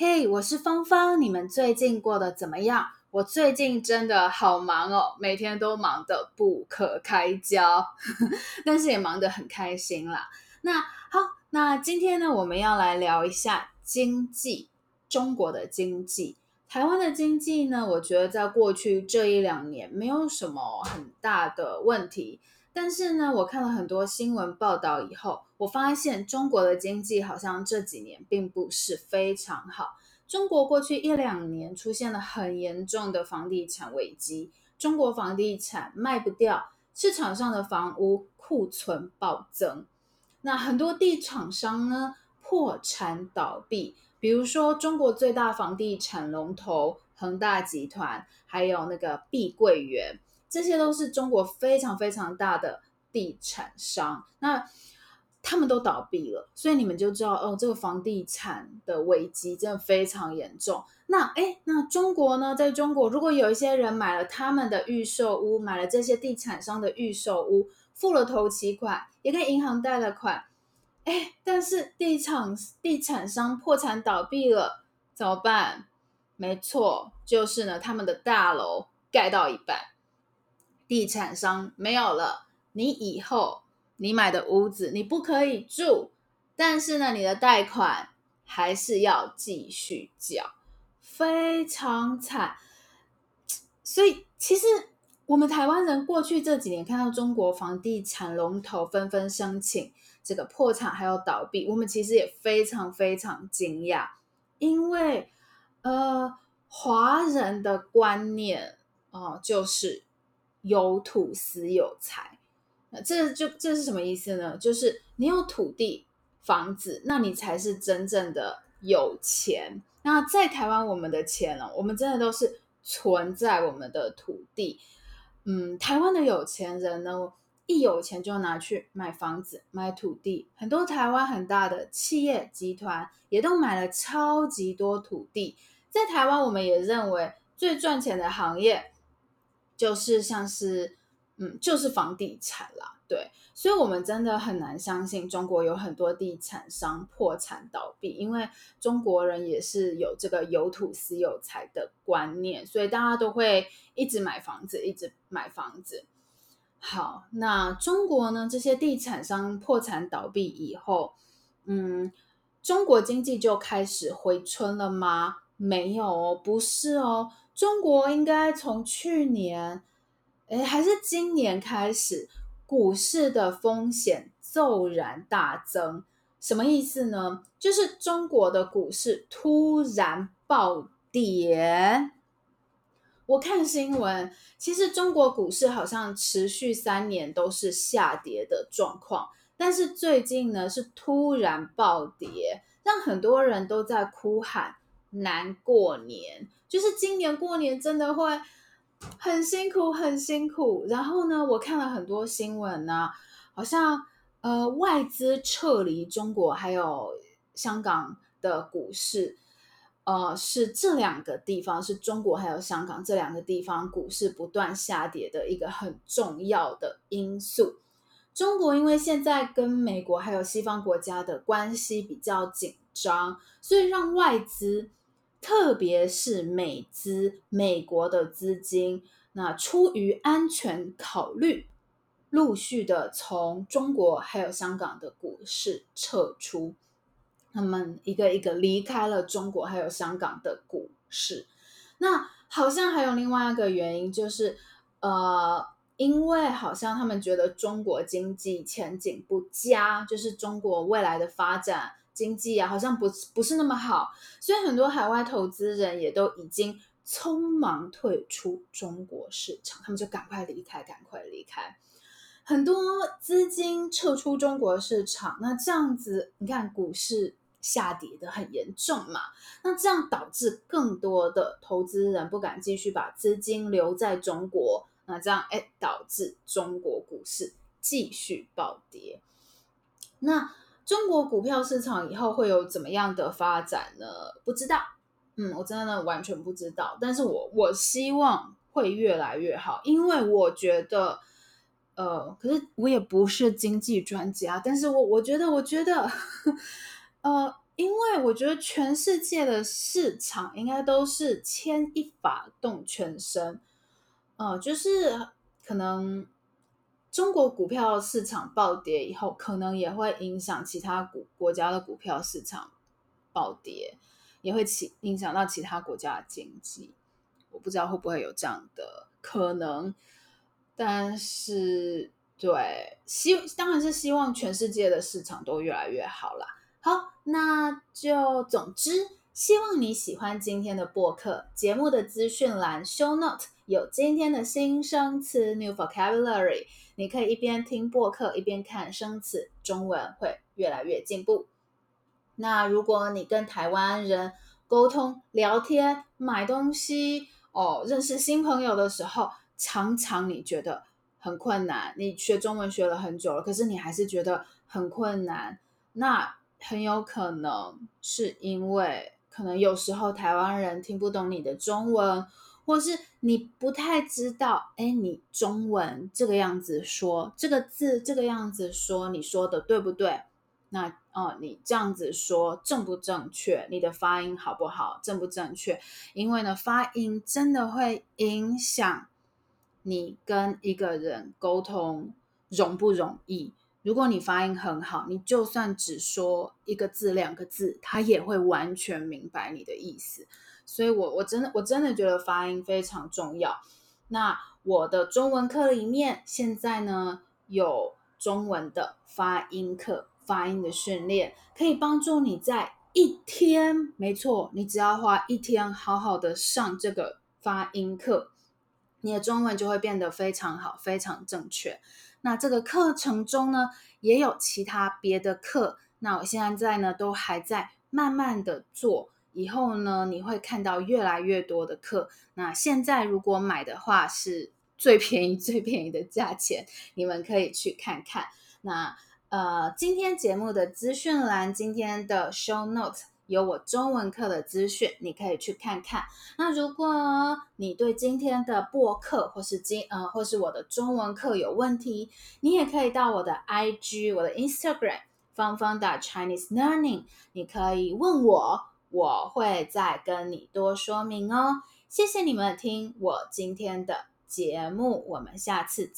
嘿我是芳芳，你们最近过得怎么样？我最近真的好忙哦，每天都忙得不可开交，但是也忙得很开心啦。那好，那今天呢，我们要来聊一下经济，中国的经济。台湾的经济呢，我觉得在过去这一两年没有什么很大的问题。但是呢，我看了很多新闻报道以后，我发现中国的经济好像这几年并不是非常好。中国过去一两年出现了很严重的房地产危机，中国房地产卖不掉，市场上的房屋库存暴增，那很多地厂商呢破产倒闭，比如说中国最大房地产龙头恒大集团，还有那个碧桂园。这些都是中国非常非常大的地产商，那他们都倒闭了，所以你们就知道哦，这个房地产的危机真的非常严重。那哎，那中国呢？在中国，如果有一些人买了他们的预售屋，买了这些地产商的预售屋，付了头期款，也跟银行贷了款，哎，但是地产地产商破产倒闭了，怎么办？没错，就是呢，他们的大楼盖到一半。地产商没有了，你以后你买的屋子你不可以住，但是呢，你的贷款还是要继续缴，非常惨。所以其实我们台湾人过去这几年看到中国房地产龙头纷纷申请这个破产还有倒闭，我们其实也非常非常惊讶，因为呃，华人的观念哦、就是。有土斯有财，那这就这是什么意思呢？就是你有土地、房子，那你才是真正的有钱。那在台湾，我们的钱呢？我们真的都是存在我们的土地。嗯，台湾的有钱人呢，一有钱就拿去买房子、买土地。很多台湾很大的企业集团也都买了超级多土地。在台湾，我们也认为最赚钱的行业。就是像是，嗯，就是房地产啦，对，所以我们真的很难相信中国有很多地产商破产倒闭，因为中国人也是有这个有土斯有财的观念，所以大家都会一直买房子，一直买房子。好，那中国呢，这些地产商破产倒闭以后，嗯，中国经济就开始回春了吗？没有哦，不是哦。中国应该从去年，诶，还是今年开始，股市的风险骤然大增。什么意思呢？就是中国的股市突然暴跌。我看新闻，其实中国股市好像持续三年都是下跌的状况，但是最近呢是突然暴跌，让很多人都在哭喊难过年。就是今年过年真的会很辛苦，很辛苦。然后呢，我看了很多新闻呢、好像呃外资撤离中国，还有香港的股市，呃是这两个地方，是中国还有香港这两个地方股市不断下跌的一个很重要的因素。中国因为现在跟美国还有西方国家的关系比较紧张，所以让外资。特别是美资，美国的资金，那出于安全考虑，陆续的从中国还有香港的股市撤出，他们一个一个离开了中国还有香港的股市。那好像还有另外一个原因，就是呃，因为好像他们觉得中国经济前景不佳，就是中国未来的发展。经济啊，好像不不是那么好，所以很多海外投资人也都已经匆忙退出中国市场，他们就赶快离开，赶快离开。很多资金撤出中国市场，那这样子，你看股市下跌得很严重嘛，那这样导致更多的投资人不敢继续把资金留在中国，那这样哎，导致中国股市继续暴跌。那中国股票市场以后会有怎么样的发展呢？不知道，嗯，我真的完全不知道。但是我我希望会越来越好，因为我觉得，呃，可是我也不是经济专家，但是我我觉得，我觉得，呃，因为我觉得全世界的市场应该都是牵一发动全身，呃，就是可能中国股票市场暴跌以后，可能也会影响其他股国家的股票市场暴跌，也会起影响到其他国家的经济。我不知道会不会有这样的可能，但是对，希当然是希望全世界的市场都越来越好啦。好，那就总之，希望你喜欢今天的播客。节目的资讯栏 show note 有今天的新生词 new vocabulary，你可以一边听播客一边看生词，中文会越来越进步。那如果你跟台湾人沟通、聊天、买东西哦，认识新朋友的时候，常常你觉得很困难。你学中文学了很久了，可是你还是觉得很困难。那很有可能是因为，可能有时候台湾人听不懂你的中文，或是你不太知道，哎，你中文这个样子说，这个字这个样子说，你说的对不对？那哦，你这样子说正不正确？你的发音好不好？正不正确？因为呢，发音真的会影响你跟一个人沟通容不容易。如果你发音很好，你就算只说一个字、两个字，他也会完全明白你的意思。所以我，我我真的我真的觉得发音非常重要。那我的中文课里面现在呢，有中文的发音课、发音的训练，可以帮助你在一天，没错，你只要花一天好好的上这个发音课，你的中文就会变得非常好，非常正确。那这个课程中呢，也有其他别的课。那我现在呢，都还在慢慢的做。以后呢，你会看到越来越多的课。那现在如果买的话，是最便宜、最便宜的价钱，你们可以去看看。那呃，今天节目的资讯栏，今天的 show note。有我中文课的资讯，你可以去看看。那如果你对今天的播客或是今呃或是我的中文课有问题，你也可以到我的 IG、我的 Instagram 方方的 Chinese Learning，你可以问我，我会再跟你多说明哦。谢谢你们听我今天的节目，我们下次见。